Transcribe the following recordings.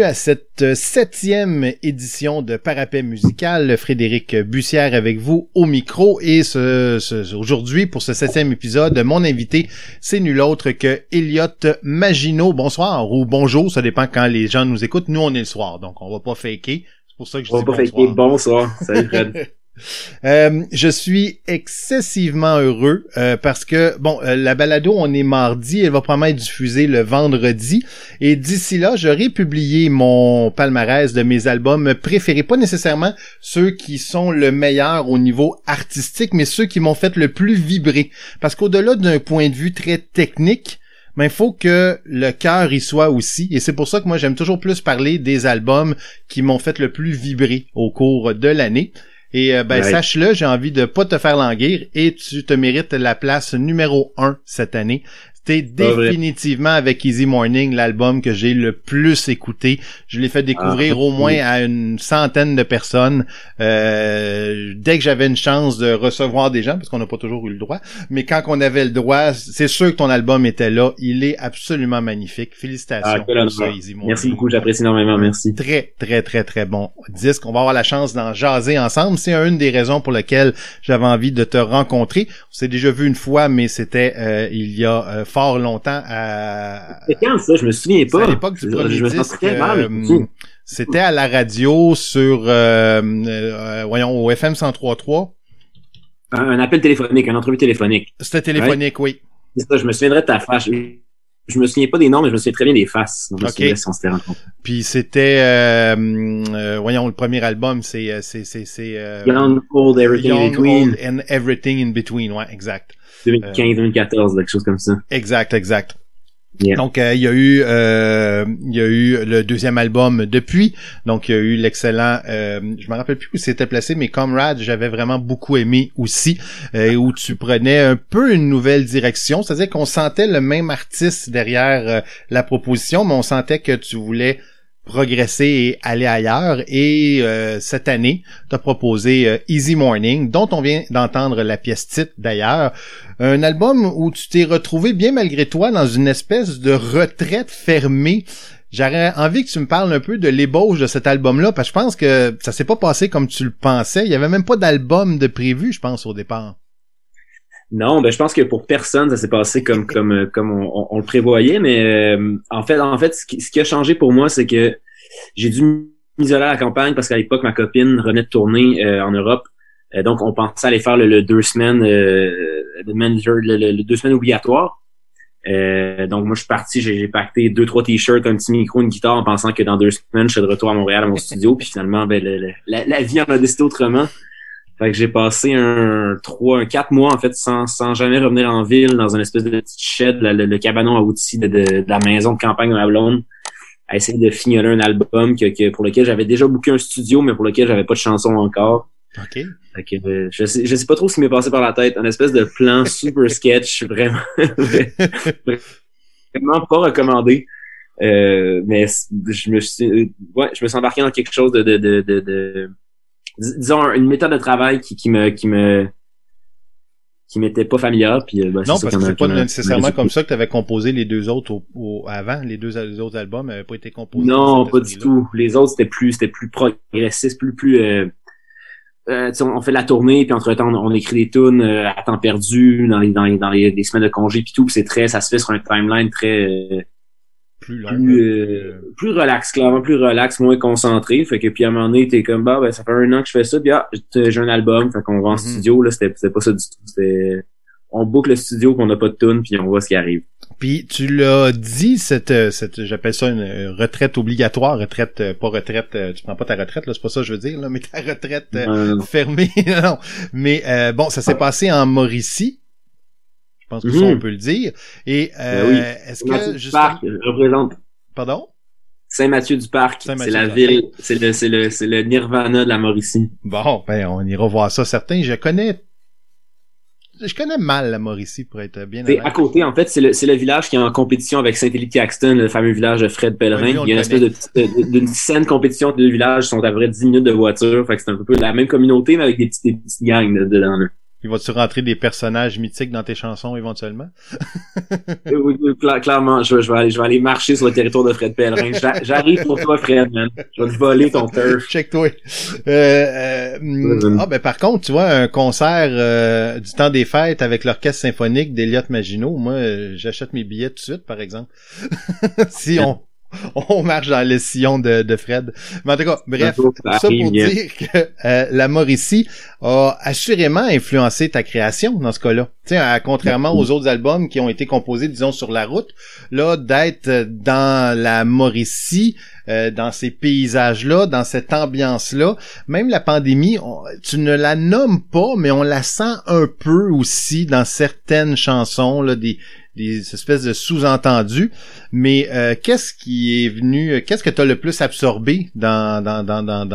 Bienvenue à cette septième édition de Parapet musical. Frédéric Bussière avec vous au micro et ce, aujourd'hui pour ce septième épisode, mon invité c'est nul autre que Elliot Maginot. Bonsoir ou bonjour, ça dépend quand les gens nous écoutent. Nous on est le soir, donc on va pas faker. C'est pour ça que je on dis va pas bonsoir. faker. Bonsoir. Salut Fred. Euh, je suis excessivement heureux euh, parce que bon, euh, la balado on est mardi, elle va probablement être diffusée le vendredi et d'ici là, j'aurai publié mon palmarès de mes albums préférés, pas nécessairement ceux qui sont le meilleur au niveau artistique, mais ceux qui m'ont fait le plus vibrer parce qu'au-delà d'un point de vue très technique, mais il faut que le cœur y soit aussi. Et c'est pour ça que moi, j'aime toujours plus parler des albums qui m'ont fait le plus vibrer au cours de l'année. Et euh, ben Ouais. sache-le, j'ai envie de pas te faire languir et tu te mérites la place numéro un cette année. C'était définitivement avec Easy Morning l'album que j'ai le plus écouté. Je l'ai fait découvrir Ah, au moins oui. à une centaine de personnes euh, dès que j'avais une chance de recevoir des gens, parce qu'on n'a pas toujours eu le droit. Mais quand on avait le droit, c'est sûr que ton album était là. Il est absolument magnifique. Félicitations Ah, pour ça. Easy Morning. Merci beaucoup, j'apprécie énormément, merci. Très, très, très, très bon disque. On va avoir la chance d'en jaser ensemble. C'est une des raisons pour lesquelles j'avais envie de te rencontrer. On s'est déjà vu une fois, mais c'était euh, il y a euh, fort longtemps à, C'est quand ça? Je me souviens pas. à l'époque du premier je disque. euh, c'était à la radio sur, euh, euh, voyons, au FM 103.3. un, un appel téléphonique, une entrevue téléphonique. C'était téléphonique, oui. C'est ça, je me souviendrai de ta face. Je, me souviens pas des noms, mais je me souviens très bien des faces. Donc, je me Ok. souviens si on s'était rencontrés. Puis c'était, euh, euh, voyons, le premier album, c'est, euh, c'est, c'est, c'est euh, Young, Old, Everything in Young, Between. Old and Everything in Between, ouais, exact. 2015, 2014, quelque chose comme ça. Exact, exact. Donc euh, il y a eu euh, il y a eu le deuxième album depuis. Donc il y a eu l'excellent euh, je me rappelle plus où c'était placé mais Comrade, j'avais vraiment beaucoup aimé aussi euh, où tu prenais un peu une nouvelle direction, c'est-à-dire qu'on sentait le même artiste derrière la proposition mais on sentait que tu voulais progresser et aller ailleurs et euh, cette année t'as proposé euh, Easy Morning dont on vient d'entendre la pièce titre d'ailleurs un album où tu t'es retrouvé bien malgré toi dans une espèce de retraite fermée. J'aurais envie que tu me parles un peu de l'ébauche de cet album-là, parce que je pense que ça s'est pas passé comme tu le pensais. Il y avait même pas d'album de prévu, je pense, au départ. Non, ben je pense que pour personne, ça s'est passé comme comme euh, comme on, on- on le prévoyait, mais euh, en fait, en fait, ce qui, ce qui a changé pour moi, c'est que j'ai dû m'isoler à la campagne parce qu'à l'époque, ma copine revenait de tourner euh, en Europe. Euh, donc, on pensait aller faire le, le deux semaines, euh, le, manager- le- le- le deux semaines obligatoire. Euh, donc, moi, je suis parti, j'ai j'ai pacté deux, trois t-shirts, un petit micro, une guitare, en pensant que dans deux semaines, je serais de retour à Montréal à mon studio. Puis finalement, ben, le- le- la, la vie en a décidé autrement. Fait que j'ai passé un trois, un quatre mois en fait sans, sans jamais revenir en ville dans une espèce de petite shed, le, le- le cabanon à outils de, de, de la maison de campagne de ma blonde, à essayer de fignoler un album que, que pour lequel j'avais déjà booké un studio, mais pour lequel j'avais pas de chanson encore. OK. Fait que euh, je sais, je sais pas trop ce qui m'est passé par la tête, un espèce de plan super sketch, vraiment, vraiment pas recommandé. Euh, mais je me suis, ouais, je me suis embarqué dans quelque chose de, de, de, de, disons une méthode de travail qui, qui me, qui me, qui m'était pas familière. Puis euh, ben, non, parce que c'est pas nécessairement comme ça que tu avais composé les deux autres au, au- avant. Les deux, les autres albums n'avaient pas été composés. Non, pas du tout. Les autres c'était plus, c'était plus progressiste, plus, plus. Euh, euh, on fait la tournée, puis entre temps, on, on écrit des tunes euh, à temps perdu dans les, dans les, dans les, semaines de congé, puis tout. c'est très, ça se fait sur un timeline très, euh, Plus long. plus, euh, plus relax, clairement plus relax, moins concentré. Fait que puis à un moment donné, t'es comme bah ben ça fait un an que je fais ça, puis ah, j'ai un album, fait qu'on va en Mhm. studio, là, c'était pas ça du tout. C'était on boucle le studio, puis on n'a pas de tune, puis on voit ce qui arrive. Puis tu l'as dit, cette, euh, cette j'appelle ça une euh, retraite obligatoire, retraite, euh, pas retraite, tu prends pas ta retraite, là, c'est pas ça que je veux dire, là, mais ta retraite euh, fermée, non. Mais euh, bon, ça s'est passé en Mauricie. Je pense que ça, Mhm. on peut le dire. Et euh, Ben oui. est-ce que justement... Parc représente Pardon? Saint-Mathieu du Parc, Saint-Mathieu c'est la ville, c'est le c'est le c'est le Nirvana de la Mauricie. Bon, ben on ira voir ça certains. Je connais je connais mal la Mauricie pour être bien C'est à côté, en fait, c'est le, c'est le village qui est en compétition avec Saint-Élie-Caxton, le fameux village de Fred Pellerin. Oui, on Il y a une espèce de, petite- de- d'une saine compétition entre les deux villages, ils sont à peu près 10 minutes de voiture. Fait que c'est un peu la même communauté, mais avec des petites, des petites gangs de- dedans. là. Il va-tu rentrer des personnages mythiques dans tes chansons éventuellement? oui, oui, clairement, je, vais aller, je vais aller marcher sur le territoire de Fred Pellerin. J'arrive pour toi, Fred, man. Je vais te voler ton turf. Check-toi. Euh, euh, ah, ben, par contre, tu vois, un concert euh, du temps des fêtes avec l'orchestre symphonique d'Eliott Maginot, moi, j'achète mes billets tout de suite, par exemple. si on, on marche dans le sillon de, de Fred. Mais en tout cas, bref, ça pour dire que euh, la Mauricie a assurément influencé ta création dans ce cas-là. Tu sais, contrairement aux autres albums qui ont été composés, disons, sur la route, là, d'être dans la Mauricie, euh, dans ces paysages-là, dans cette ambiance-là, même la pandémie, tu ne la nommes pas, mais on la sent un peu aussi dans certaines chansons, là, des, des espèces de sous-entendus. Mais euh, qu'est-ce qui est venu, euh, qu'est-ce que tu as le plus absorbé dans, dans, dans, dans,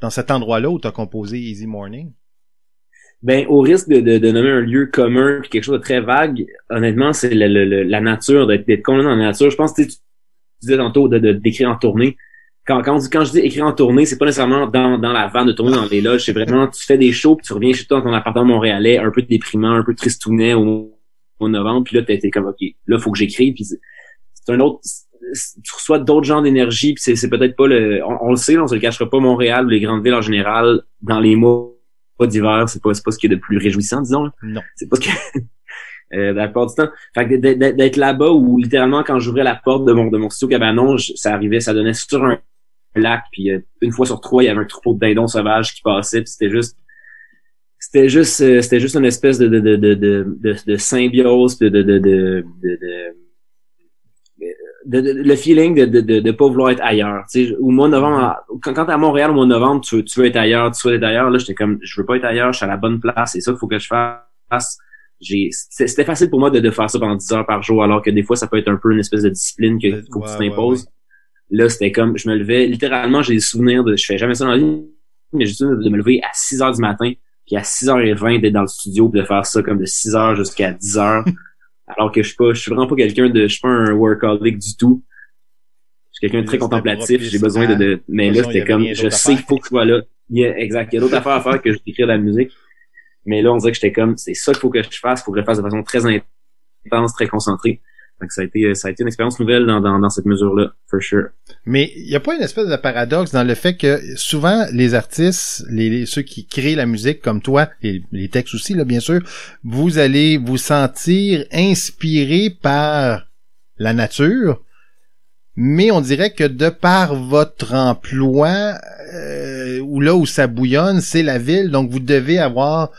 dans, cet endroit-là où tu as composé Easy Morning? Ben, au risque de, de, nommer un lieu commun puis quelque chose de très vague, honnêtement, c'est la nature, d'être complètement dans la nature. Je pense que tu, disais tantôt de, d'écrire en tournée. Quand, quand, quand je dis écrire en tournée, c'est pas nécessairement dans, dans la vanne de tourner dans les loges. C'est vraiment, tu fais des shows puis tu reviens chez toi dans ton appartement montréalais, un peu déprimant, un peu tristounet au au novembre, puis là, t'es comme, OK, là, faut que j'écrive, puis c'est un autre, tu reçois d'autres genres d'énergie, puis c'est peut-être pas le, on, le sait, on se le cachera pas, Montréal ou les grandes villes en général, dans les mois d'hiver, c'est pas, pas ce qui est de plus réjouissant, disons. Non. C'est pas ce que, euh, la plupart du temps. Fait que d'être là-bas où littéralement quand j'ouvrais la porte de mon de mon studio cabanon, ça arrivait, ça donnait sur un lac, puis euh, une fois sur trois, il y avait un troupeau de dindons sauvages qui passait, puis c'était juste c'était juste euh, c'était juste une espèce de de de de de, de symbiose de de de de, de, de le feeling de, de, de, de pas vouloir être ailleurs. Tu sais, au mois de novembre, quand, quand t'es à Montréal au mois de novembre, tu veux, tu veux être ailleurs, tu veux être ailleurs. Là, j'étais comme, je veux pas être ailleurs, je suis à la bonne place, c'est ça qu'il faut que je fasse. J'ai, c'était facile pour moi de, de faire ça pendant 10 heures par jour, alors que des fois, ça peut être un peu une espèce de discipline que, que tu t'imposes. Là, c'était comme, je me levais, littéralement, j'ai des souvenirs de, je fais jamais ça dans la vie, mais j'ai de me lever à 6 heures du matin, puis à 6h20 d'être dans le studio de faire ça comme de 6h jusqu'à 10h alors que je suis pas je suis vraiment pas quelqu'un de je suis pas un workaholic du tout. Je suis quelqu'un de très contemplatif j'ai besoin de, de mais là c'était comme je sais qu'il faut que tu sois là. Il y a, exact il y a d'autres affaires à faire que je d'écrire de la musique. Mais là on dirait que j'étais comme c'est ça qu'il faut que je fasse faut que je le fasse de façon très intense très concentrée donc ça a été ça a été une expérience nouvelle dans, dans, cette mesure-là, for sure. Mais il n'y a pas une espèce de paradoxe dans le fait que souvent les artistes, les, ceux qui créent la musique comme toi, et les textes aussi là bien sûr, vous allez vous sentir inspiré par la nature, mais on dirait que de par votre emploi, euh, ou là où ça bouillonne, c'est la ville, donc vous devez avoir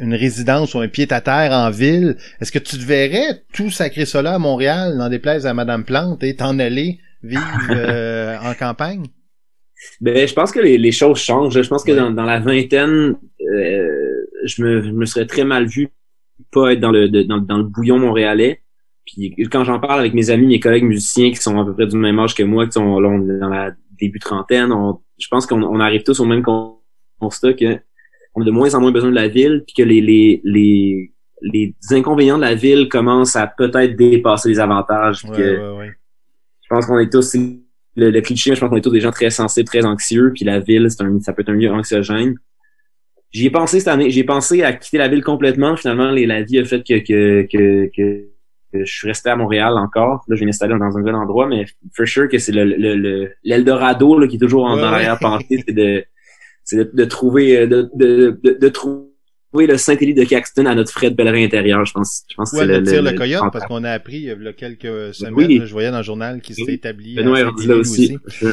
une résidence ou un pied à terre en ville, est-ce que tu te verrais tout sacré cela à Montréal, des places à Madame Plante, et t'en aller vivre euh, en campagne? Ben, je pense que les, choses changent. Je pense que dans, la vingtaine, euh, je, me, je me serais très mal vu pas être dans le, dans, le bouillon montréalais. Puis quand j'en parle avec mes amis, mes collègues musiciens qui sont à peu près du même âge que moi, qui sont là, dans la début trentaine, je pense qu'on arrive tous au même constat que on a de moins en moins besoin de la ville, puis que les, les, les, les inconvénients de la ville commencent à peut-être dépasser les avantages. que Je pense qu'on est tous le, cliché, je pense qu'on est tous des gens très sensibles, très anxieux, puis la ville, c'est un, ça peut être un lieu anxiogène. J'y ai pensé cette année, j'ai pensé à quitter la ville complètement. Finalement, les, la vie a fait que, que, que, que, je suis resté à Montréal encore. Là, je vais m'installer dans un nouvel endroit, mais for sure que c'est le, le, l'Eldorado qui est toujours en, arrière-pensée, c'est de c'est de, trouver euh, de, de, de, de trouver le Saint-Élie de Caxton à notre frais de pèlerin intérieur, je pense. Je pense ouais, c'est le, le, le, coyote, parce qu'on a appris il y a quelques semaines, je voyais dans le journal qui s'est établi Benoît à là aussi.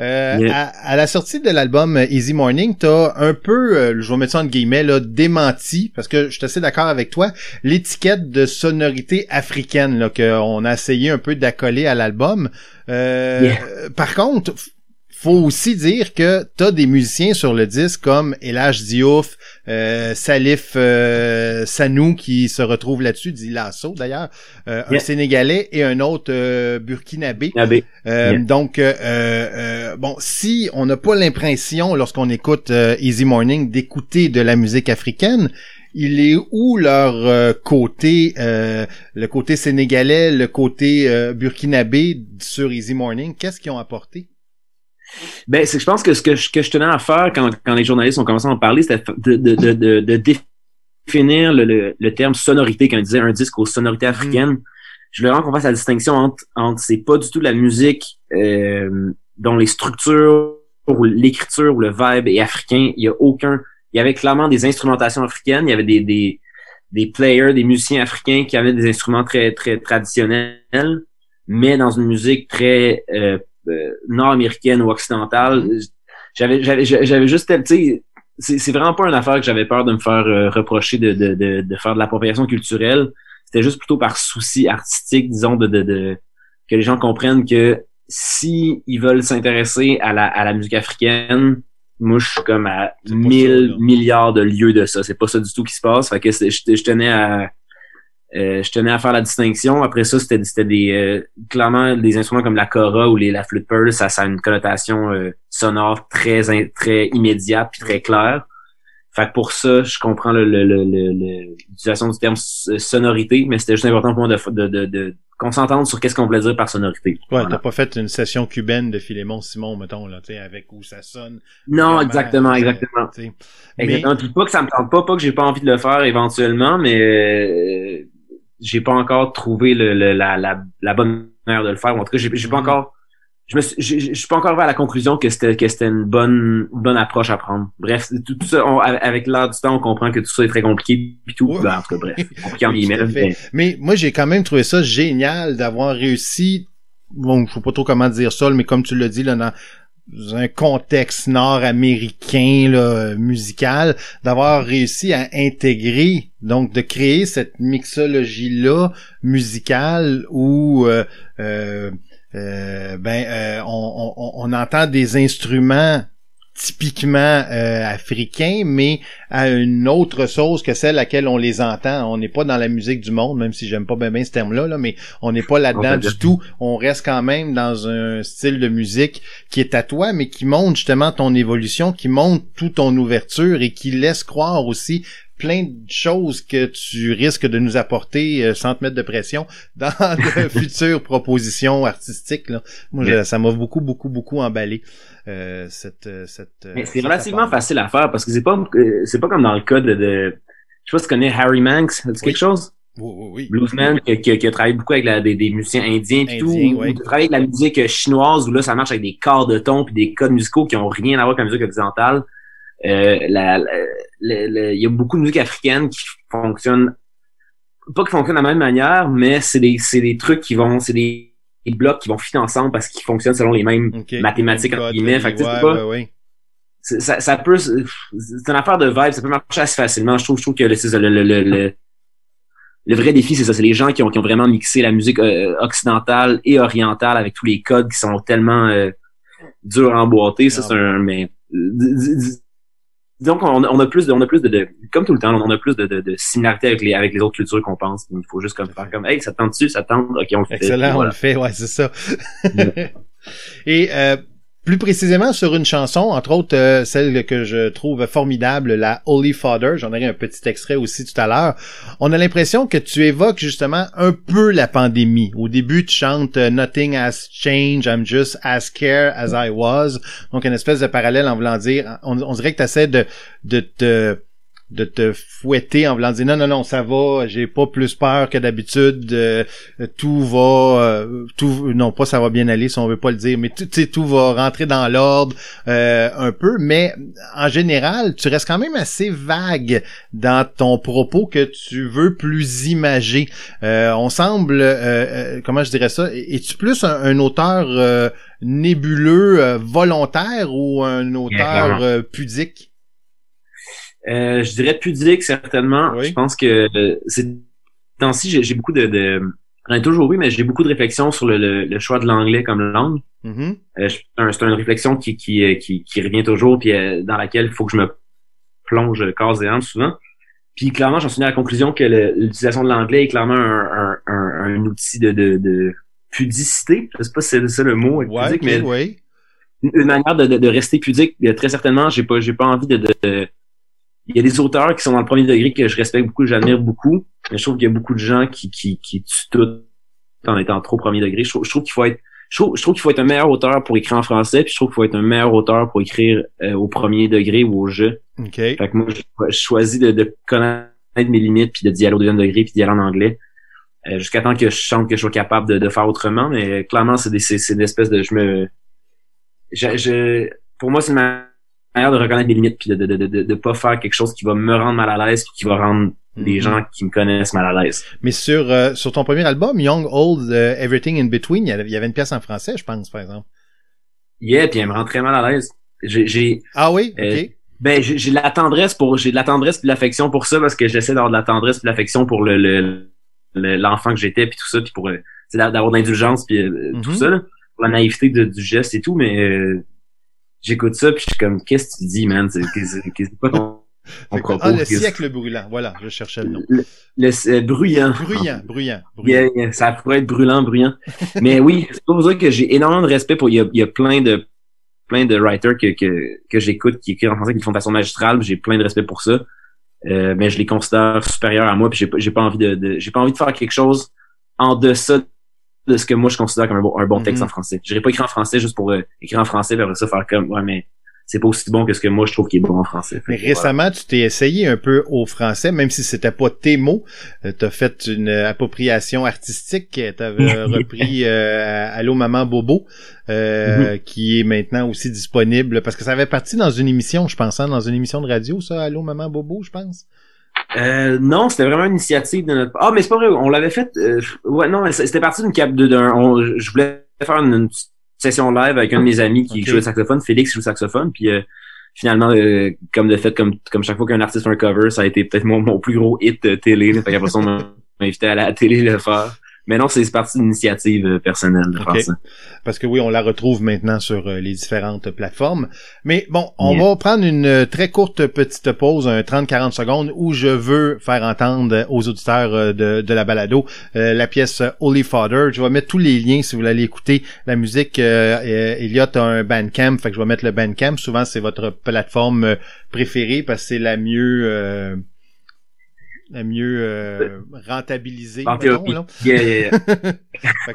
euh, à, la sortie de l'album Easy Morning, t'as un peu, euh, je vais mettre ça en guillemets, là, démenti, parce que je suis assez d'accord avec toi, l'étiquette de sonorité africaine là qu'on a essayé un peu d'accoler à l'album. Euh, Par contre, faut aussi dire que t'as des musiciens sur le disque comme Elage Diouf, euh, Salif euh, Sanou qui se retrouve là-dessus, dit Lasso d'ailleurs, euh, un Sénégalais et un autre euh, Burkinabé. Donc bon, si on n'a pas l'impression lorsqu'on écoute Easy Morning d'écouter de la musique africaine, il est où leur côté, le côté sénégalais, le côté burkinabé sur Easy Morning? Qu'est-ce qu'ils ont apporté? Ben, c'est je pense que ce que je, que je tenais à faire quand, quand les journalistes ont commencé à en parler, c'était de, de, de, de, définir le, le, le, terme sonorité, quand on disait un disque aux sonorités mm. africaines. Je voulais vraiment qu'on fasse la distinction entre, entre c'est pas du tout la musique euh, dont les structures ou l'écriture ou le vibe est africain. Il y a aucun. Il y avait clairement des instrumentations africaines. Il y avait des, des, des players, des musiciens africains qui avaient des instruments très très traditionnels, mais dans une musique très euh, nord-américaine ou occidentale. J'avais j'avais j'avais juste tu sais c'est, c'est vraiment pas une affaire que j'avais peur de me faire euh, reprocher de, de, de, de, faire de l'appropriation culturelle. C'était juste plutôt par souci artistique, disons, de, de, de que les gens comprennent que si ils veulent s'intéresser à la, à la musique africaine, moi je suis comme à mille milliards de lieux de ça. C'est pas ça du tout qui se passe. Fait que je, je tenais à je tenais à faire la distinction. Après ça, c'était c'était des euh, clairement des instruments comme la cora ou les la flûte pearl, ça, ça a une connotation euh, sonore très très immédiate puis très claire. Fait que pour ça, je comprends le, l'utilisation du terme sonorité, mais c'était juste important pour moi de, de, de, qu'on s'entende sur qu'est-ce qu'on voulait dire par sonorité. Ouais, t'as pas fait une session cubaine de Philémon Simon, mettons, là, tu avec où ça sonne. Non, exactement, exactement. Exactement. Puis pas que ça me tente pas, pas que j'ai pas envie de le faire éventuellement, mais j'ai pas encore trouvé le, la, la, la, bonne manière de le faire. En tout cas, j'ai, pas mm-hmm. encore je me je suis pas encore à la conclusion que c'était que c'était une bonne bonne approche à prendre. Bref, tout, ça avec l'heure du temps, on comprend que tout ça est très compliqué puis tout. Ben, en tout cas, bref, compliqué en guillemets. Mais... moi, j'ai quand même trouvé ça génial d'avoir réussi. Bon, je sais pas trop comment dire ça, mais comme tu l'as dit là dans un contexte nord-américain musical, d'avoir réussi à intégrer, donc de créer cette mixologie là musicale où euh, euh, euh, ben on, entend des instruments typiquement euh, africains, mais à une autre sauce que celle à laquelle on les entend. On n'est pas dans la musique du monde, même si j'aime pas bien, ce terme-là, là, mais on n'est pas là-dedans du tout. On reste quand même dans un style de musique qui est à toi, mais qui montre justement ton évolution, qui montre toute ton ouverture et qui laisse croire aussi plein de choses que tu risques de nous apporter euh, sans te mettre de pression dans de futures propositions artistiques. Là. Moi, ça m'a beaucoup, beaucoup, beaucoup emballé. Euh, cette, euh, cette, Mais c'est relativement facile à faire parce que c'est pas c'est pas comme dans le cas de, de je sais pas si tu connais Harry Manx, c'est quelque chose? Oui, oui, oui. Bluesman qui, qui, a travaillé beaucoup avec la, des, des, musiciens indiens et tout, oui. qui avec la musique chinoise où là ça marche avec des corps de ton puis des codes musicaux qui ont rien à voir avec la musique occidentale. Euh, il y a beaucoup de musique africaine qui fonctionne pas qui fonctionne de la même manière, mais c'est des, c'est des trucs qui vont, c'est des, blocs qui vont fitter ensemble parce qu'ils fonctionnent selon les mêmes mathématiques entre guillemets. Fait que, pas, ça, ça peut, c'est une affaire de vibe, ça peut marcher assez facilement. Je trouve, je trouve que le, le, le, le, le vrai défi, c'est ça, c'est les gens qui ont, qui ont vraiment mixé la musique euh, occidentale et orientale avec tous les codes qui sont tellement euh, durs à emboîter. Ça, c'est un, mais donc on, on, a plus de, on a plus de, de, comme tout le temps, on a plus de, de, de similarités avec les, avec les autres cultures qu'on pense. Il faut juste comme faire comme, hey, ça tente dessus, ça tente, ok, on le fait. Excellent, on le fait, ouais, c'est ça. Et euh, plus précisément sur une chanson, entre autres euh, celle que je trouve formidable, la Holy Father, j'en aurai un petit extrait aussi tout à l'heure, on a l'impression que tu évoques justement un peu la pandémie. Au début, tu chantes euh, Nothing has changed, I'm just as scared as I was. Donc une espèce de parallèle en voulant dire, on, on dirait que tu essaies de, de te de te fouetter en voulant dire non non non ça va j'ai pas plus peur que d'habitude euh, tout va euh, tout non pas ça va bien aller si on veut pas le dire mais tout tout va rentrer dans l'ordre euh, un peu mais en général tu restes quand même assez vague dans ton propos que tu veux plus imager. On semble comment je dirais ça es-tu plus un, auteur nébuleux volontaire ou un auteur pudique? Euh, je dirais pudique, certainement. Je pense que euh, c'est temps-ci, j'ai beaucoup de, de j'en ai toujours eu, mais j'ai beaucoup de réflexions sur le, le, choix de l'anglais comme langue. Mm-hmm. euh, c'est une réflexion qui, qui, euh, qui, qui revient toujours, puis euh, dans laquelle il faut que je me plonge corps et âme souvent. Puis clairement, j'en suis à la conclusion que l'utilisation de l'anglais est clairement un, un, un, outil de, de, de, pudicité. Je sais pas si c'est ça le mot, pudique, mais une manière de, de, rester pudique. Très certainement, j'ai pas j'ai pas envie de, de il y a des auteurs qui sont dans le premier degré que je respecte beaucoup, j'admire beaucoup, mais je trouve qu'il y a beaucoup de gens qui, qui, qui tuent tout en étant trop premier degré. Je trouve, qu'il faut être, je trouve, je trouve qu'il faut être un meilleur auteur pour écrire en français, puis je trouve qu'il faut être un meilleur auteur pour écrire euh, au premier degré ou au jeu. OK. Fait que moi, je, je choisis de, de connaître mes limites, puis de d'y aller au deuxième degré, puis d'y aller en anglais. Euh, jusqu'à temps que je chante que je sois capable de, de faire autrement, mais clairement, c'est des, c'est, c'est une espèce de, je me, je, je pour moi, c'est une manière de reconnaître mes limites, puis de, de, de, de, de pas faire quelque chose qui va me rendre mal à l'aise, qui va rendre les Mhm. gens qui me connaissent mal à l'aise. Mais sur, euh, sur ton premier album, Young, Old, euh, Everything in Between, il y avait- une pièce en français, je pense, par exemple. Yeah, puis elle me rend très mal à l'aise. J'ai, Ah oui? Euh, ben, j'ai de la tendresse pour, j'ai de la tendresse puis de l'affection pour ça parce que j'essaie d'avoir de la tendresse puis de l'affection pour le, le, le- l'enfant que j'étais puis tout ça puis pour, euh, d'avoir de l'indulgence puis euh, tout Mhm. ça, là, pour la naïveté de- du geste et tout, mais euh, j'écoute ça puis je suis comme, qu'est-ce que tu dis, man? C'est, c'est, c'est pas ton, ton propos. Ah, le siècle brûlant. Voilà, je cherchais le nom. le, le- euh, bruyant. Bruyant, bruyant, bruyant. Yeah, yeah, ça pourrait être brûlant, bruyant. Mais oui, c'est pour dire que j'ai énormément de respect pour. Il y a, il y a plein de plein de writers que, que, que j'écoute qui écrivent en français qui le font de façon magistrale. J'ai plein de respect pour ça. Euh, mais je les considère supérieurs à moi. Puis j'ai pas j'ai pas envie de, de- j'ai pas envie de faire quelque chose en deçà de ce que moi je considère comme un bon, un bon texte Mhm. en français. Je pas écrire en français juste pour euh, écrire en français puis après ça faire comme ouais mais c'est pas aussi bon que ce que moi je trouve qui est bon en français. Mais voilà. récemment, tu t'es essayé un peu au français, même si c'était pas tes mots. Euh, T'as fait une appropriation artistique. T'avais repris euh, Allô Maman Bobo, euh, qui est maintenant aussi disponible, parce que ça avait parti dans une émission, je pense, hein, dans une émission de radio, ça, Allô Maman Bobo, je pense. Euh, non, c'était vraiment une initiative de notre. Ah, mais c'est pas vrai. On l'avait fait. euh, ouais, non, c'était parti d'une cap de d'un. on- Je voulais faire une, une session live avec un de mes amis qui Ok. joue le saxophone, Félix joue le saxophone, puis euh, finalement, euh, comme de fait, comme comme chaque fois qu'un artiste fait un cover, ça a été peut-être mon, mon plus gros hit de télé. Là, fait qu'après ça, on m'a invité à la télé le faire. Mais non, c'est parti d'une initiative euh, personnelle de Ok. faire ça. Parce que oui, on la retrouve maintenant sur euh, les différentes plateformes. Mais bon, on Yeah. va prendre une euh, très courte petite pause, un 30-40 secondes, où je veux faire entendre aux auditeurs de, de la balado euh, la pièce Holy Father. Je vais mettre tous les liens si vous voulez aller écouter la musique. Euh, Elliot a un Bandcamp, fait que je vais mettre le Bandcamp. Souvent, c'est votre plateforme préférée parce que c'est la mieux... euh, la mieux euh, rentabilisée. En mettons, théorie. Yeah, yeah, yeah.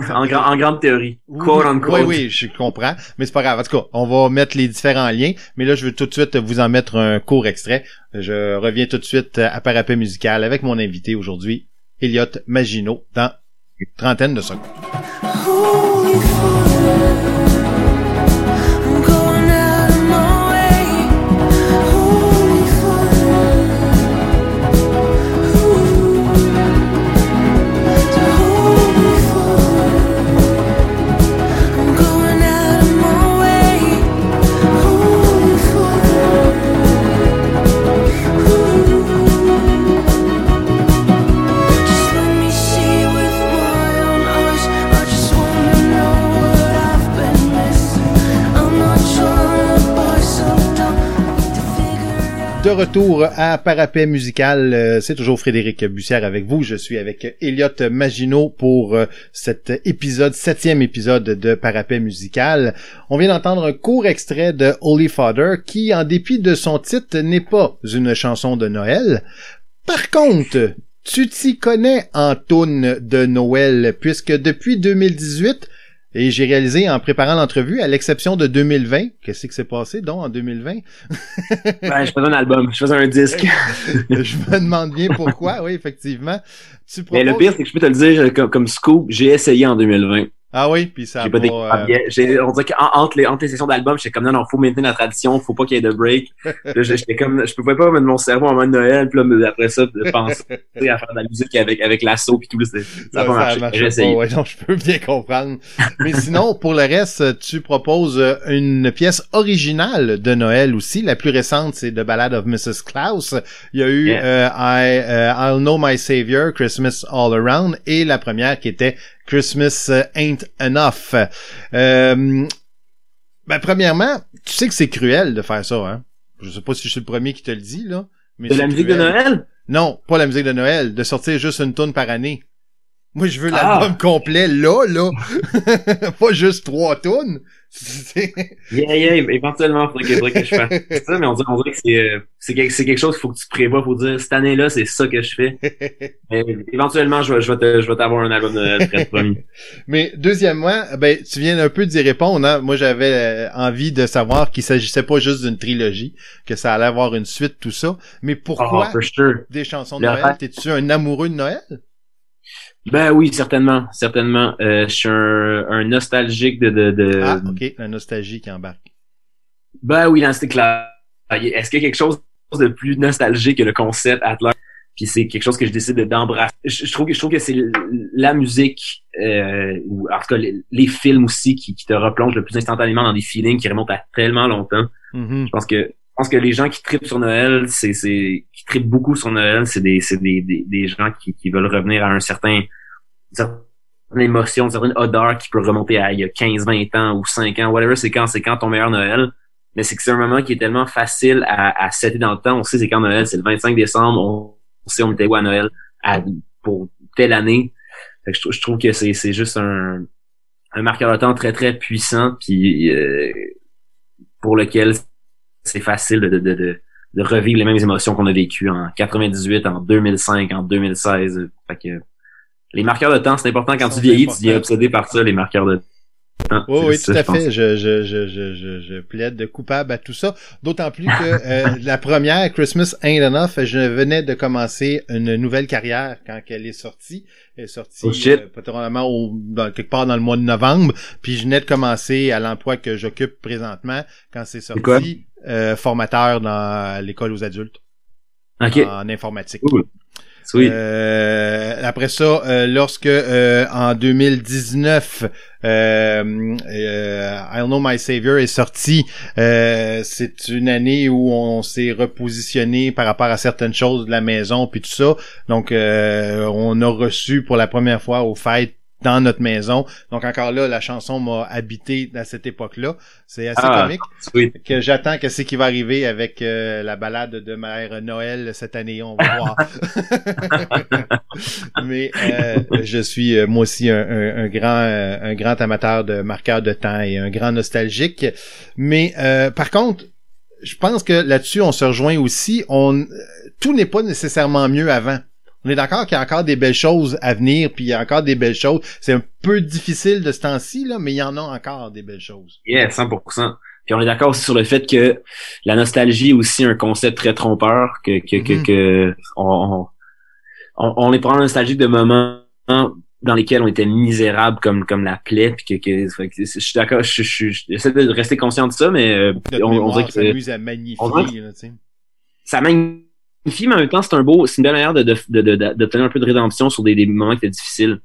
En, grand- en grande théorie. oui, Quote unquote. Oui, oui, je comprends. Mais c'est pas grave. En tout cas, on va mettre les différents liens. Mais là, je veux tout de suite vous en mettre un court extrait. Je reviens tout de suite à Parapet Musical avec mon invité aujourd'hui, Elliot Maginot, dans une trentaine de secondes. De retour à Parapet Musical, euh, c'est toujours Frédéric Bussière avec vous. Je suis avec Elliot Maginot pour euh, cet épisode, septième épisode de Parapet Musical. On vient d'entendre un court extrait de Holy Father qui, en dépit de son titre, n'est pas une chanson de Noël. Par contre, tu t'y connais en toune de Noël, puisque depuis 2018, et j'ai réalisé en préparant l'entrevue, à l'exception de 2020, qu'est-ce qui s'est passé donc en 2020? Ben, je faisais un album, je faisais un disque. je me demande bien pourquoi, oui, effectivement. Tu Mais le pire, c'est que je peux te le dire comme, comme scoop, j'ai essayé en 2020. Ah oui, puis ça a J'ai pas pas, des euh, On dirait qu'entre les, entre les sessions d'album, j'étais comme non, non, faut maintenir la tradition, faut pas qu'il y ait de break. J'étais comme, je pouvais pas mettre mon cerveau en mode Noël, puis là, après ça, de penser à faire de la musique avec, avec l'assaut puis tout, c'est- ça a pas marché. J'ai essayé. ouais, non, je peux bien comprendre. Mais sinon, pour le reste, tu proposes euh, une pièce originale de Noël aussi. La plus récente, c'est The Ballad of Mrs. Klaus. Il y a eu Yeah. euh, I, euh, I'll Know My Savior, Christmas All Around, et la première qui était Christmas euh, Ain't Enough. Euh, ben, premièrement, tu sais que c'est cruel de faire ça, hein? Je sais pas si je suis le premier qui te le dit, là. Mais De c'est la musique de. Noël? Non, pas la musique de Noël, de sortir juste une tune par année. Moi, je veux Ah! l'album complet là, là. pas juste trois tunes. C'est- Yeah, yeah, éventuellement, que, faudrait que je fasse ça, mais on dirait, on dirait que c'est, euh, quelque, chose qu'il faut que tu prévois, faut dire, cette année-là, c'est ça que je fais. Mais éventuellement, je vais, je t'avoir un album de très promis. Mais deuxièmement, ben tu viens un peu d'y répondre. Hein? Moi, j'avais euh, envie de savoir qu'il s'agissait pas juste d'une trilogie, que ça allait avoir une suite, tout ça. Mais pourquoi sure. des chansons de Noël? T'es-tu un amoureux de Noël? Ben oui, certainement, certainement. Euh, je suis un, un nostalgique de, de, de... Ah, ok, la nostalgie qui embarque. Ben oui, c'est clair. Est-ce qu'il y a quelque chose de plus nostalgique que le concept at large? Puis c'est quelque chose que je décide de- d'embrasser. Je, je trouve que je trouve que c'est la musique euh, ou en tout cas les, les films aussi qui, qui te replongent le plus instantanément dans des feelings qui remontent à tellement longtemps. Mhm. Je pense que pense que les gens qui tripent sur Noël, c'est qui tripent beaucoup sur Noël, c'est des des, des des gens qui qui veulent revenir à un certain une certaine émotion, une certaine odeur qui peut remonter à il y a 15, 20 ans ou 5 ans, whatever, c'est quand c'est quand ton meilleur Noël. Mais c'est que c'est un moment qui est tellement facile à, à dans le temps. On sait c'est quand Noël, c'est le 25 décembre, on, sait on était où à Noël à- pour telle année. Fait que je, je trouve que c'est c'est juste un un marqueur de temps très très puissant puis euh, pour lequel c'est facile de, de, de, de, de revivre les mêmes émotions qu'on a vécues en 98, en 2005, en 2016. Fait que les marqueurs de temps, c'est important quand tu vieillis, tu importants. obsédé par ça, les marqueurs de temps. Oui, C'est oui, tout à pense. fait. Je, je, je, je, plaide coupable à tout ça. D'autant plus que euh, la première, Christmas Ain't Enough, je venais de commencer une nouvelle carrière quand elle est sortie. Elle est sortie Oh, euh, probablement au, dans, quelque part dans le mois de novembre. Puis je venais de commencer à l'emploi que j'occupe présentement quand c'est sorti. Euh, formateur dans l'école aux adultes Ok, en informatique. cool. Sweet. Euh, après ça, euh, lorsque euh, en 2019, euh, euh, I'll Know My Savior est sorti, euh, c'est une année où on s'est repositionné par rapport à certaines choses de la maison puis tout ça. Donc, euh, on a reçu pour la première fois aux fêtes dans notre maison. Donc encore là, la chanson m'a habité à cette époque-là. C'est assez Ah. comique Sweet. que j'attends que c'est qui va arriver avec euh, la balade de Mère Noël cette année, on va voir. Mais euh, je suis euh, moi aussi un, un- un grand euh, un grand amateur de marqueurs de temps et un grand nostalgique. Mais euh, par contre, je pense que là-dessus on se rejoint aussi. On euh, tout n'est pas nécessairement mieux avant. On est d'accord qu'il y a encore des belles choses à venir, puis il y a encore des belles choses. C'est un peu difficile de ce temps-ci, là, mais il y en a encore des belles choses. Yeah, 100%. Puis on est d'accord aussi sur le fait que la nostalgie est aussi un concept très trompeur, que, que, que, Mhm. que on, on, on est probablement nostalgique de moments dans lesquels on était misérable comme comme la plaie puis que, que, je suis d'accord je, je, je- j'essaie de rester conscient de ça mais euh, on, on dirait que s'amuse à magnifier, on dirait là, tu sais. ça magnifie mais en même temps c'est un beau c'est une belle manière de de de, de, de- d'obtenir un peu de rédemption sur des, des moments qui étaient difficiles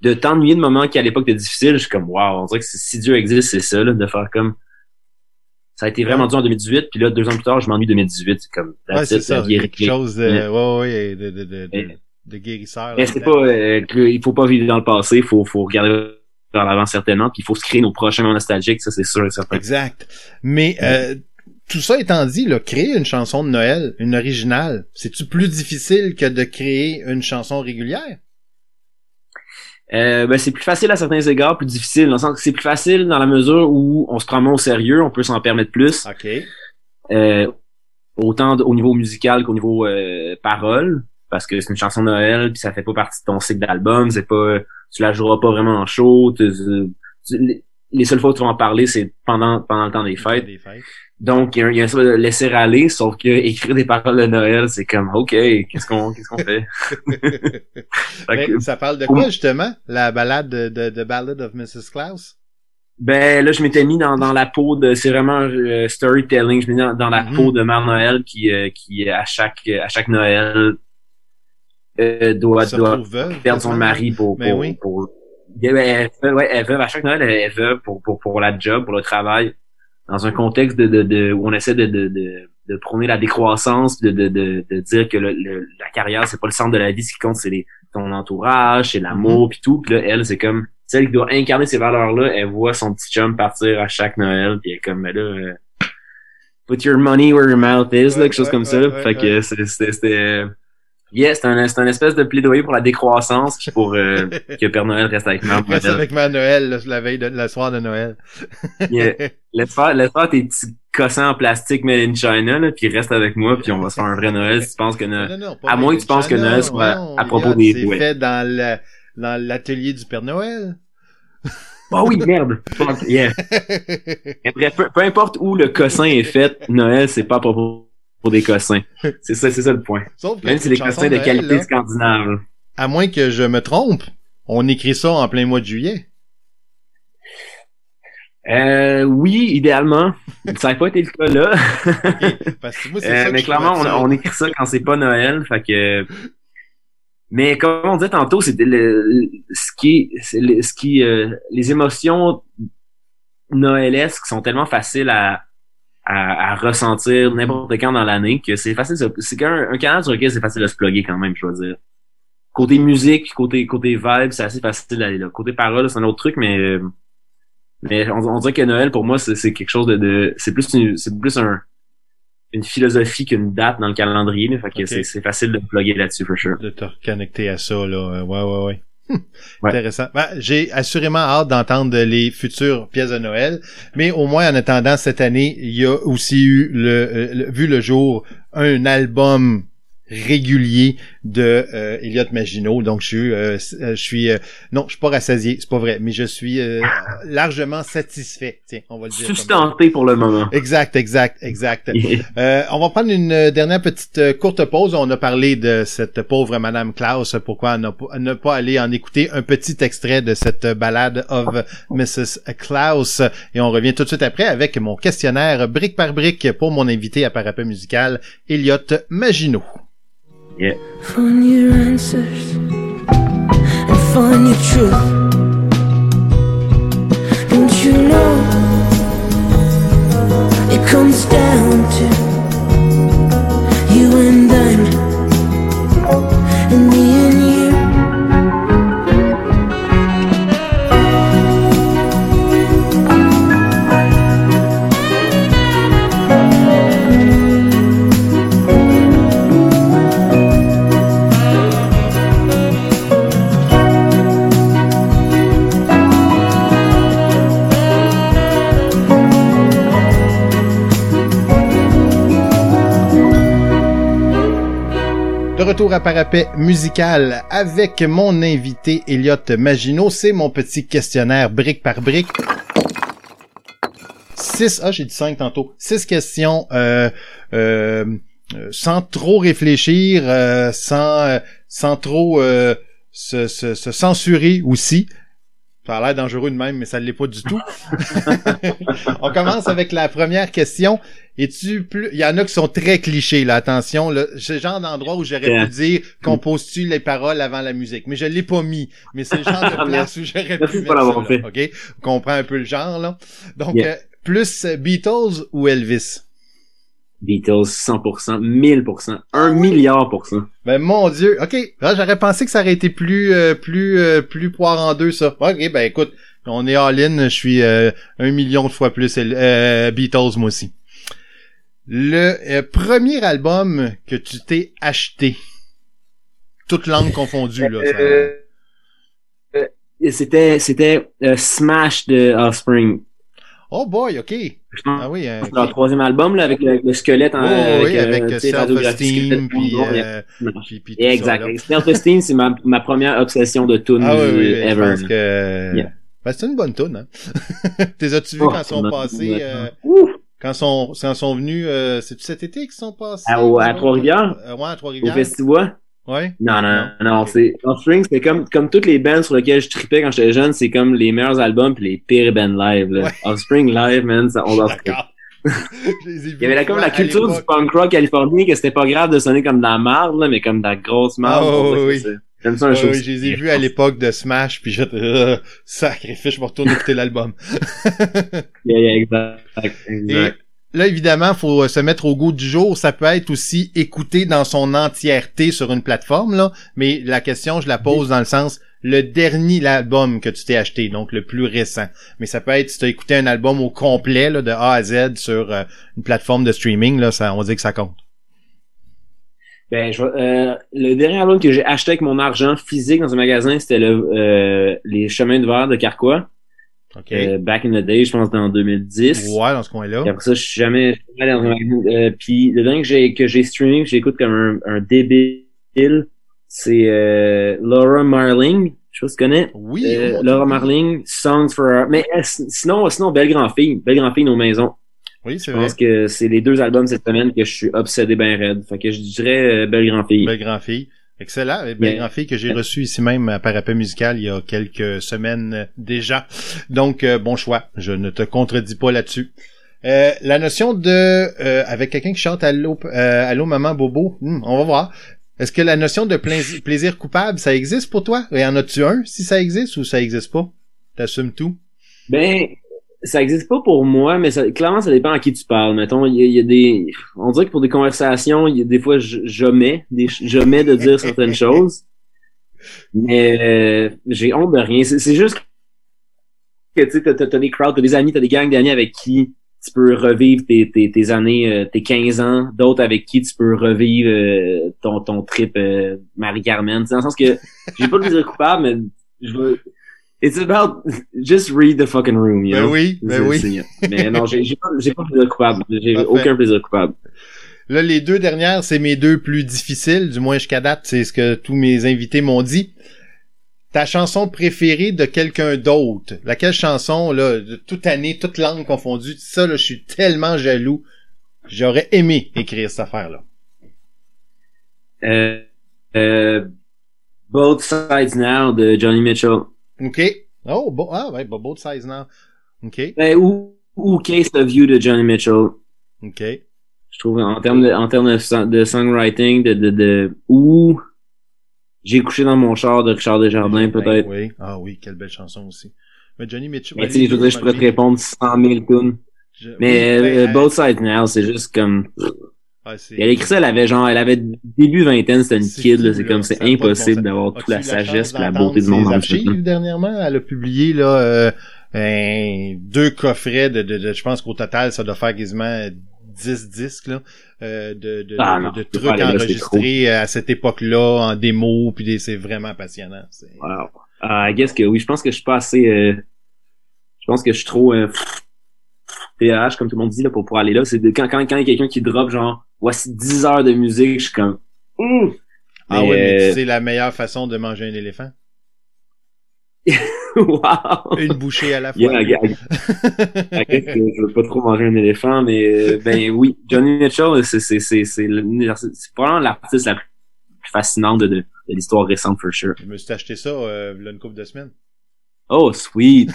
de t'ennuyer de moments qui à l'époque étaient difficiles je suis comme wow on dirait que si Dieu existe c'est ça là, de faire comme ça a été vraiment dur en 2018 puis là deux ans plus tard je m'ennuie 2018 c'est comme Ouais, c'est ça. Quelque chose de, ouais, ouais, de, de, de, de, Mais- de guérisseur. Mais c'est pas euh, il faut pas vivre dans le passé, il faut faut regarder vers l'avant certainement, puis il faut se créer nos prochains moments nostalgiques, ça c'est sûr et certain. Exact. Mais euh, tout ça étant dit, là, créer une chanson de Noël, une originale, c'est-tu plus difficile que de créer une chanson régulière? Euh, ben, c'est plus facile à certains égards, plus difficile dans le sens que c'est plus facile dans la mesure où on se prend moins au sérieux, on peut s'en permettre plus, OK. euh, autant au niveau musical qu'au niveau euh, parole, parce que c'est une chanson de Noël, puis ça fait pas partie de ton cycle d'album, c'est pas tu la joueras pas vraiment en show, tu- tu- tu- les- les seules fois où tu vas en parler, c'est pendant pendant le temps des fêtes. Des fêtes. Donc, il y a, un- il y a ça de laisser aller, sauf que écrire des paroles de Noël, c'est comme, OK, qu'est-ce qu'on qu'est-ce qu'on fait? Fait Mais que, ça parle de quoi, justement? La balade de, de, de Ballad of Mrs. Klaus? ben là, je m'étais mis dans, dans la peau de... C'est vraiment euh, storytelling. Je m'étais mis dans, dans la Mhm. peau de Mère Noël qui, euh, qui à chaque à chaque Noël, euh, doit, doit veuve, perdre son mari pour... Ben pour, oui. pour- ben, elle, fait- ouais, elle veuve. À chaque Noël, elle veuve pour, pour, pour la job, pour le travail. Dans un contexte de, de, de où on essaie de, de, de, de prôner la décroissance, de, de, de, de dire que le, le- la carrière, c'est pas le centre de la vie, ce qui compte, c'est les, ton entourage, c'est l'amour, puis tout. Puis là, elle, c'est comme celle qui doit incarner ces valeurs-là. Elle voit son petit chum partir à chaque Noël, puis elle est comme, mais là, euh, put your money where your mouth is, là, Ouais, quelque chose comme ouais, ça. là. fait que c'est- c'était... Yeah, c'est un, c'est un espèce de plaidoyer pour la décroissance puis pour euh, que Père Noël reste avec moi. Reste avec moi à Noël, la veille de la soir de Noël. Yeah. Laisse faire, laisse faire tes petits cossins en plastique made in China, là, puis reste avec moi, puis on va se faire un vrai Noël si tu penses que Noël... Non, à moins que tu penses que Noël soit non, à propos regarde, des C'est fait dans l'atelier du Père Noël. Oh oui, merde! Yeah. Bref, peu, peu importe où le cossin est fait, Noël, c'est pas à propos pour des cossins. C'est ça, c'est ça le point. Sauf que Même si c'est chanson cossins de qualité là, scandinave. à moins que je me trompe, on écrit ça en plein mois de juillet. Euh, oui, idéalement. Ça n'a pas été le cas là. Parce que moi, c'est Euh, ça mais clairement, on, écrit ça quand c'est pas Noël, fait que. Mais comme on disait tantôt, c'était le, ce qui, c'est le- ce qui, euh, les émotions noëlesques sont tellement faciles à, à, à ressentir n'importe quand dans l'année que c'est facile. C'est qu'un un canal sur lequel c'est facile de se plugger quand même, je dois dire. Côté musique, côté côté vibe, c'est assez facile d'aller là. Côté parole, c'est un autre truc, mais mais on, on dirait que Noël pour moi c'est quelque chose de, de c'est plus une- c'est plus un une philosophie qu'une date dans le calendrier. Fait que c'est, c'est facile de plugger là-dessus, for sure. de te reconnecter à ça, là. Ouais, ouais, ouais. Ouais. Intéressant. Ben, j'ai assurément hâte d'entendre les futures pièces de Noël, mais au moins en attendant cette année, il y a aussi eu le, euh, le- vu le jour un album régulier de euh, Elliot Maginot. Donc je suis euh, euh, je suis euh, non, je suis pas rassasié, c'est pas vrai, mais je suis euh, largement satisfait. Tiens, on va le dire. Sustenté pour le moment. Exact, exact, exact. Euh, on va prendre une dernière petite courte pause. On a parlé de cette pauvre Madame Klaus. Pourquoi ne pas, ne pas aller en écouter un petit extrait de cette balade of Mrs. Klaus. Et on revient tout de suite après avec mon questionnaire brique par brique pour mon invité à Parapet Musical, Elliot Maginot. Find your answers and find your truth. Don't you know it comes down to retour à Parapet Musical avec mon invité Elliot Maginot. C'est mon petit questionnaire brique par brique. Six, ah j'ai dit cinq tantôt. Six questions euh, euh, euh, sans trop réfléchir, euh, sans euh, sans trop euh, se, se, se censurer aussi. Ça a l'air dangereux de même, mais ça ne l'est pas du tout. On commence avec la première question. Es-tu plus... Il y en a qui sont très clichés, là, attention. Là. C'est le genre d'endroit où j'aurais Yeah. pu dire composes-tu les paroles avant la musique? Mais je l'ai pas mis. Mais c'est le genre de place où j'aurais Merci pu mettre ça, fait. OK? On comprend un peu le genre, là. Donc, Yeah. euh, plus Beatles ou Elvis? Beatles, 100%, 1000%, 1 milliard pour cent. Ben mon Dieu, ok. J'aurais pensé que ça aurait été plus euh, plus euh, plus poire en deux ça. Ok, ben écoute, on est all-in. Je suis euh, un million de fois plus euh, Beatles moi aussi. Le euh, premier album que tu t'es acheté, toute langue confondue là. ça- Euh, euh, c'était, c'était Smash de Offspring. Oh boy, ok. Ah oui. euh, c'est leur ok. troisième album, là, avec le, avec le squelette en, Oh, oui, euh, avec Self-Esteem, puis, noir, euh, puis, puis ça, Exact. Self-Esteem, c'est ma, ma première obsession de tune Ah oui, oui, je ever. pense que... Yeah. Ben, c'est une bonne tune, hein. T'es as-tu vu Oh, quand ils sont passés, euh, quand sont, quand sont venus, euh, c'est cet été qu'ils sont passés? À- au- à Trois-Rivières? Ouais, à Au Trois-Rivières. festival? Ouais? Non, non, Non? non, c'est, Offspring, c'est comme, comme toutes les bands sur lesquelles je tripais quand j'étais jeune, c'est comme les meilleurs albums pis les pires bands live, là. Ouais. Offspring live, man, ça, on va. Je Il y avait comme la culture du punk rock californien, que c'était pas grave de sonner comme de la marde, là, mais comme de la grosse marde. Dirait oui, J'aime ça un show. ouais, je les ai vus à l'époque de Smash, puis j'étais, euh, sacrifice, je me retourne écouter l'album. Yeah, yeah, exact. Et exact. Là, évidemment, faut euh, se mettre au goût du jour. Ça peut être aussi écouté dans son entièreté sur une plateforme, là. Mais la question, je la pose dans le sens, le dernier album que tu t'es acheté, donc le plus récent. Mais ça peut être si tu as écouté un album au complet, là, de A à Z sur euh, une plateforme de streaming, là, ça, on va dire que ça compte. Ben, je, euh, le dernier album que j'ai acheté avec mon argent physique dans un magasin, c'était le euh, Les Chemins de verre de Carquois. Euh, back in the day, je pense dans 2010. ouais, dans ce coin-là. Après ça, je suis jamais, je suis jamais dans. Euh, puis le dernier que j'ai que j'ai streamé, que j'écoute comme un, un débile, c'est euh, Laura Marling. Je sais pas si tu connais. Oui. Euh, oh, Laura. Marling, Songs for Her. Mais euh, sinon, sinon, Belle Grand Fille. Belle Grand Fille, Nos Maisons. Oui, c'est Je vrai. pense que c'est les deux albums cette semaine que je suis obsédé ben raide. Fait que je dirais Belle Grand Fille. Belle grand fille. Excellent. Et Belle Yeah. grand fille que j'ai reçue ici même à Parapet Musical il y a quelques semaines déjà. Donc, euh, bon choix. Je ne te contredis pas là-dessus. Euh, la notion de euh, avec quelqu'un qui chante allô euh, allô maman bobo hmm, on va voir est-ce que la notion de plaisir, plaisir coupable ça existe pour toi? Et en as-tu un si ça existe ou ça existe pas? T'assumes tout? Ben, ça existe pas pour moi, mais ça, clairement, ça dépend à qui tu parles. Mettons, il y, a- il y a des, on dirait que pour des conversations, il y a des fois, je, je mets, des, je mets de dire certaines choses, mais euh, j'ai honte de rien. C'est juste que tu sais, t'as, t'as- t'as des crowds, t'as des amis, t'as des gangs d'amis avec qui tu peux revivre tes, tes, tes années, euh, tes 15 ans, d'autres avec qui tu peux revivre euh, ton, ton trip euh, Marie-Carmen. Dans le sens que j'ai pas de plaisir coupable, mais je veux... It's about just read the fucking room, you ben know? oui ben oui Mais non, j'ai pas, j'ai pas de plaisir coupable. J'ai aucun plaisir coupable. Là, les deux dernières, c'est mes deux plus difficiles, du moins jusqu'à date, c'est ce que tous mes invités m'ont dit. Ta chanson préférée de quelqu'un d'autre? Laquelle chanson, là, de toute année, toute langue confondue, ça, là, je suis tellement jaloux. J'aurais aimé écrire cette affaire-là. Euh, euh, Both Sides Now de Johnny Mitchell. OK? Oh, bon, ah, ouais, bah, both sides now. OK? Ben, ou, ou Case of You de Johnny Mitchell. OK. Je trouve, en termes de, en termes de, de songwriting, de, de, de, ou J'ai couché dans mon char de Richard Desjardins, peut-être. Oui. Ah oui, quelle belle chanson aussi. Mais Johnny Mitchell. Mais tu sais, je je pourrais te répondre 100 000 tunes. Je- Mais oui, euh, ben, Both Sides Now, c'est juste comme... ah, Elle a écrit ça, elle avait genre, elle avait début vingtaine, c'était une kid, là, c'est comme, c'est impossible d'avoir toute la sagesse et la beauté du monde dans archives dernièrement? Elle a publié là euh, un- deux coffrets de, de, de- je pense qu'au total, ça doit faire quasiment 10 disques là, euh, de, de, Ah de- non, trucs là, enregistrés à cette époque-là, en démo, puis c'est vraiment passionnant. Wow. Ah, I guess que oui, je pense que je suis pas assez, euh, je pense que je suis trop, euh, TH, comme tout le monde dit, là, pour, pour aller là. C'est quand, quand, quand il y a quelqu'un qui drop, genre, voici 10 heures de musique, je suis comme, Ouh! Ah Mais, ouais, mais euh, c'est la meilleure façon de manger un éléphant. wow! Une bouchée à la fois. Yeah, guess que je veux pas trop manger un éléphant, mais euh, ben oui, Johnny Mitchell, c'est c'est c'est c'est probablement l'artiste la plus fascinante de, de, de l'histoire récente for sure. Je me suis acheté ça euh, il y a une couple de semaines. Oh sweet.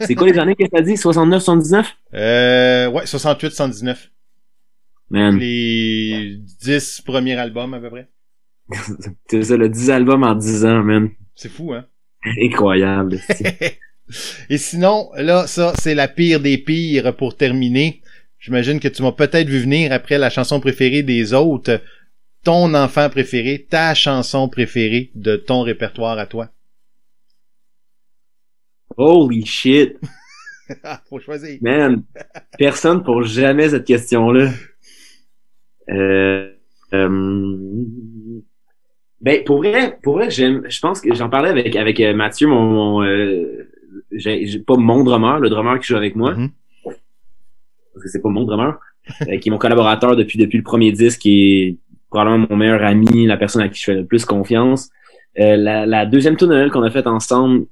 c'est quoi les années que t'as dit? 69, 79? Euh, ouais, 68, 119. Man, Les 10 premiers albums à peu près. c'est ça, le 10 albums en 10 ans, man. C'est fou, hein? Incroyable. Et sinon, là, ça, c'est la pire des pires pour terminer. J'imagine que tu m'as peut-être vu venir après la chanson préférée des autres. Ton enfant préféré, ta chanson préférée de ton répertoire à toi. Holy shit. Faut choisir. Man, personne pour jamais cette question-là. Euh, euh, ben pour vrai, pour vrai, j'aime. Je pense que j'en parlais avec avec euh, Mathieu, mon, mon euh, j'ai j'ai- pas mon drummer, le drummer qui joue avec moi, Mhm. parce que c'est pas mon drummer, qui est mon collaborateur depuis depuis le premier disque, qui est probablement mon meilleur ami, la personne à qui je fais le plus confiance. Euh, la, la deuxième tour de Noël qu'on a faite ensemble,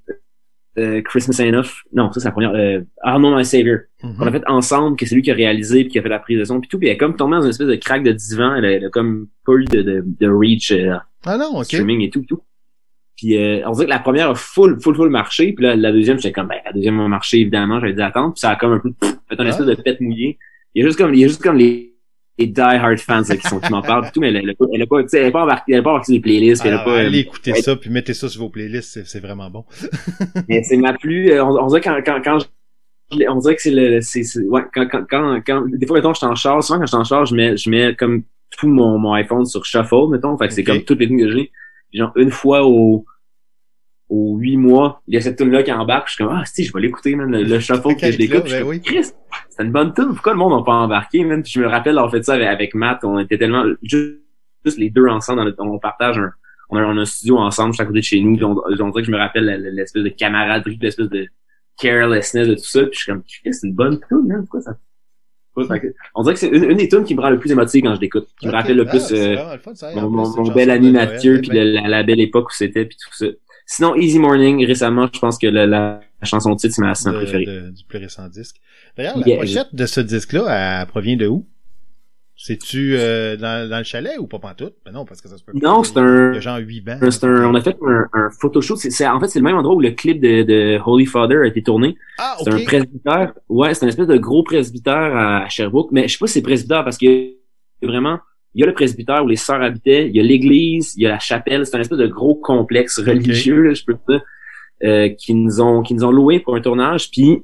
euh, Christmas Enough, non, ça c'est la première, euh, Arnold My Savior Mhm. qu'on a fait ensemble, que c'est lui qui a réalisé puis qui a fait la prise de son puis tout, puis elle est comme tombée dans une espèce de crack de divan, elle a, elle a comme pas eu de, de, de reach euh, Ah non, streaming et tout, tout. Puis euh, on dirait que la première a full, full, full marché, puis là, la deuxième, j'étais comme, ben, la deuxième a marché, évidemment, j'avais dû attendre, puis ça a comme un peu pff, fait un Ah. espèce de pète mouillée. Il y a juste comme, il y a juste comme les, les die-hard fans là, qui sont qui m'en parlent, tout, mais elle, elle, a pas- elle a pas, elle a pas embarqué, elle a pas embarqué les playlists, puis elle a Alors, pas, euh, allez écouter ouais. ça, puis mettez ça sur vos playlists, c'est- c'est vraiment bon. Mais c'est ma plus, euh, on, on dirait quand, quand, quand je- on dirait que c'est le, c'est, c'est- ouais, quand, quand, quand, quand, des fois, mettons, je t'en charge, souvent quand je t'en charge, je mets, je mets comme tout mon, mon iPhone sur shuffle, mettons, fait que c'est Ok. comme toutes les tunes que j'ai. Genre, une fois au, aux huit mois, il y a cette tune là qui embarque, je suis comme, ah, si, je vais l'écouter, man, le, shuffle que je suis ben comme, oui. Chris, c'est une bonne tune, pourquoi le monde n'a pas embarqué, man? Puis je me rappelle, en fait ça avec, avec Matt, on était tellement, juste plus les deux ensemble, dans le- on partage un, on a, on a un studio ensemble, juste à côté de chez nous, puis on, on dirait que je me rappelle l'espèce de camaraderie, l'espèce de carelessness de tout ça, puis je suis comme, Christ, c'est une bonne tune, hein, pourquoi ça On dirait que c'est une, une des tunes qui me rend le plus émotif quand je l'écoute, qui me rappelle le Ah, plus euh, vraiment le fun, ça, en mon, mon, bel ami Mathieu, puis la, la belle époque où c'était, puis tout ça. Sinon, Easy Morning, récemment, je pense que la, la chanson titre, c'est ma, de- préférée. de- du plus récent disque. D'ailleurs, la Yeah. pochette de ce disque-là, elle provient de où? C'est-tu euh, dans, dans le chalet ou pas pantoute? Ben non, parce que ça se peut pas. Non, c'est Il y un, a genre 8 bancs. c'est un, on a fait un, un photoshoot. C'est, c'est- en fait, c'est le même endroit où le clip de, de Holy Father a été tourné. Ah, C'est un presbytère. Ouais, c'est un espèce de gros presbytère à Sherbrooke. Mais je sais pas si c'est presbytère parce que vraiment, il y a le presbytère où les sœurs habitaient, il y a l'église, il y a la chapelle. C'est un espèce de gros complexe religieux, là, je peux dire, euh, qui nous ont, qui nous ont loué pour un tournage. Puis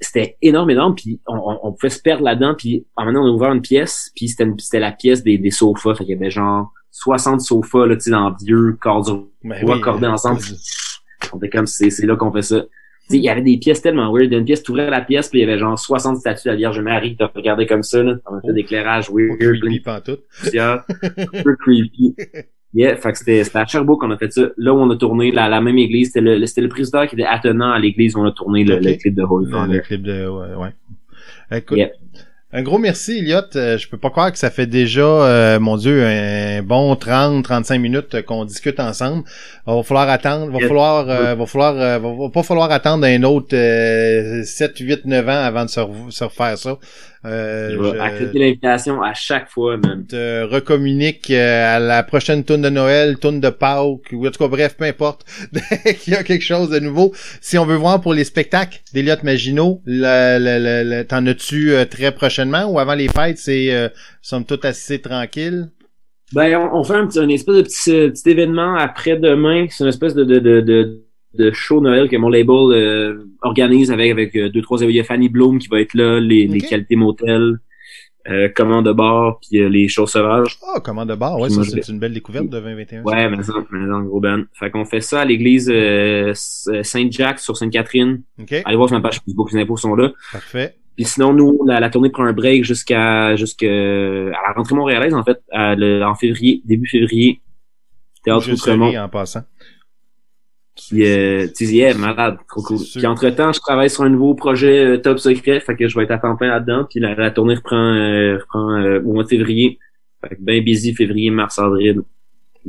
c'était énorme, énorme. Puis on, on, on pouvait se perdre là-dedans. Puis en moment on a ouvert une pièce. Puis c'était, c'était la pièce des, des sofas. Fait qu'il y avait genre 60 sofas là, tu sais, dans vieux corps Ben ou oui, accordés euh, ensemble. On était comme, c'est, c'est là qu'on fait ça. Il y avait des pièces tellement weird. Une pièce, tu ouvrais la pièce, puis il y avait genre 60 statues de la Vierge Marie. T'as regardé comme ça, là. On fait Oh. d'éclairage weird, creepy pantoute. un peu creepy. Yeah, fait que c'était, c'était à Sherbrooke qu'on a fait ça. Là où on a tourné la, la même église, c'était le, c'était le président qui était attenant à l'église où on a tourné le, Ok. le clip de Holy Le, Father. le clip de... Ouais. ouais. Écoute. Un gros merci, Elliot. Euh, je peux pas croire que ça fait déjà, euh, mon Dieu, un bon 30-35 minutes qu'on discute ensemble. Va falloir attendre, va Yes. falloir, euh, va falloir, euh, va, pas falloir attendre un autre euh, 7, 8, 9 ans avant de se, re- se refaire ça. Euh, Je vais je- accepter l'invitation à chaque fois, même. te recommunique euh, à la prochaine tourne de Noël, tourne de Pâques, ou en tout cas, bref, peu importe, dès qu'il y a quelque chose de nouveau. Si on veut voir pour les spectacles d'Eliott Maginot, t'en as-tu euh, très prochainement ou avant les fêtes, c'est euh, toute assez tranquille? Ben, on, on fait un petit, un espèce de petit, euh, petit événement après-demain. C'est une espèce de, de, de, de, de show Noël que mon label euh, organise avec, avec deux, trois... Il y a Fanny Bloom qui va être là, les, qualités motel, euh, commande de bar, puis euh, les choses sauvages. Ah, commande de bar, ouais, ça c'est une belle découverte de 2021. Ouais, mais ça, mais le gros band. Fait qu'on fait ça à l'église euh, Saint-Jacques sur Sainte-Catherine. Allez voir sur ma page Facebook, les infos sont là. parfait. Puis sinon, nous, la, la tournée prend un break jusqu'à jusqu'à à la rentrée montréalaise, en fait, à le- en février, début février. Théâtre Outremont. en passant. Puis, euh, tu sais, yeah, malade, trop cool. Puis entre-temps, je travaille sur un nouveau projet euh, top secret, fait que je vais être à temps plein là-dedans. Puis la, la tournée reprend, euh, reprend euh, au mois de février. Fait que ben busy, février, mars, avril.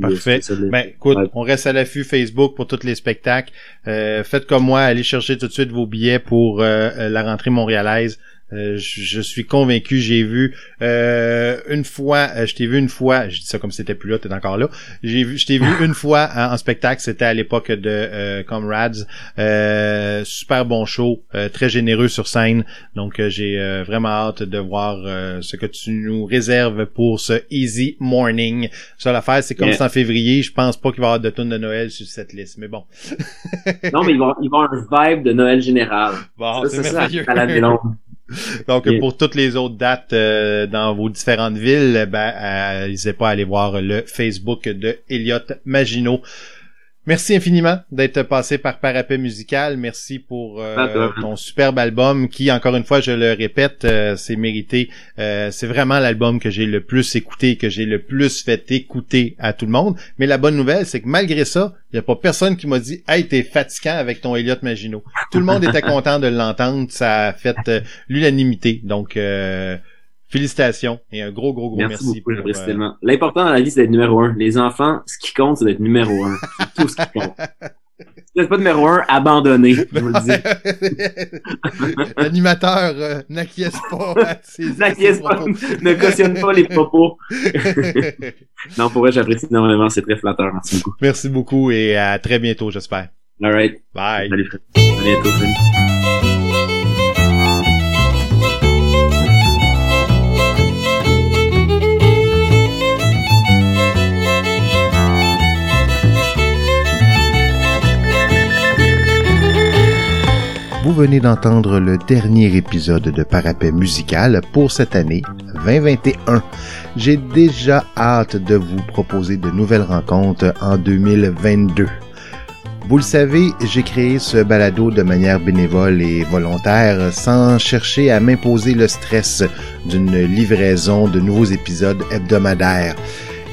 Parfait. Ben, écoute, Ouais. on reste à l'affût Facebook pour tous les spectacles. Euh, faites comme moi, allez chercher tout de suite vos billets pour euh, euh, la rentrée montréalaise. Euh, je, je suis convaincu, j'ai vu euh, une fois, euh, je t'ai vu une fois, je dis ça comme si t'étais plus là, t'es encore là. J'ai vu, je t'ai vu une fois en, en spectacle, c'était à l'époque de euh, Comrades. Euh, super bon show, euh, très généreux sur scène. Donc euh, j'ai euh, vraiment hâte de voir euh, ce que tu nous réserves pour ce Easy Morning. Ça l'affaire, c'est comme Yeah. c'est en février, je pense pas qu'il va y avoir de tonnes de Noël sur cette liste, mais bon. Non, mais il va, il va avoir un vibe de Noël général. Bon, ça, c'est c'est ça, Donc pour toutes les autres dates euh, dans vos différentes villes, ben euh, n'hésitez pas à aller voir le Facebook de Elliot Maginot. Merci infiniment d'être passé par Parapet Musical. Merci pour euh, ton superbe album qui, encore une fois, je le répète, euh, c'est mérité. Euh, c'est vraiment l'album que j'ai le plus écouté, que j'ai le plus fait écouter à tout le monde. Mais la bonne nouvelle, c'est que malgré ça, il n'y a pas personne qui m'a dit « Hey, t'es fatigant avec ton Elliot Maginot ». Tout le monde était content de l'entendre. Ça a fait l'unanimité. Donc, euh, félicitations et un gros, gros, gros merci. Merci, beaucoup, j'apprécie euh, tellement. L'important dans la vie, c'est d'être numéro un. Les enfants, ce qui compte, c'est d'être numéro un. C'est tout ce qui compte. Si vous pas numéro un, abandonnez, je vous le dis. L'animateur euh, n'acquiesce pas à ses, N'inquiète pas, propos. ne cautionne pas les propos. Non, pour vrai, j'apprécie énormément, c'est très flatteur. Merci beaucoup. Merci beaucoup et à très bientôt, j'espère. Alright. Bye. Salut, Fred. À bientôt, salut. Vous venez d'entendre le dernier épisode de Parapet musical pour cette année 2021. J'ai déjà hâte de vous proposer de nouvelles rencontres en 2022. Vous le savez, j'ai créé ce balado de manière bénévole et volontaire sans chercher à m'imposer le stress d'une livraison de nouveaux épisodes hebdomadaires.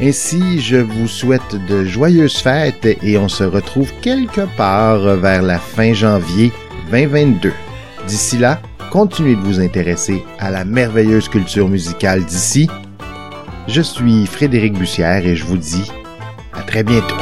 Ainsi, je vous souhaite de joyeuses fêtes et on se retrouve quelque part vers la fin janvier 2022. D'ici là, continuez de vous intéresser à la merveilleuse culture musicale d'ici. Je suis Frédéric Bussière et je vous dis à très bientôt.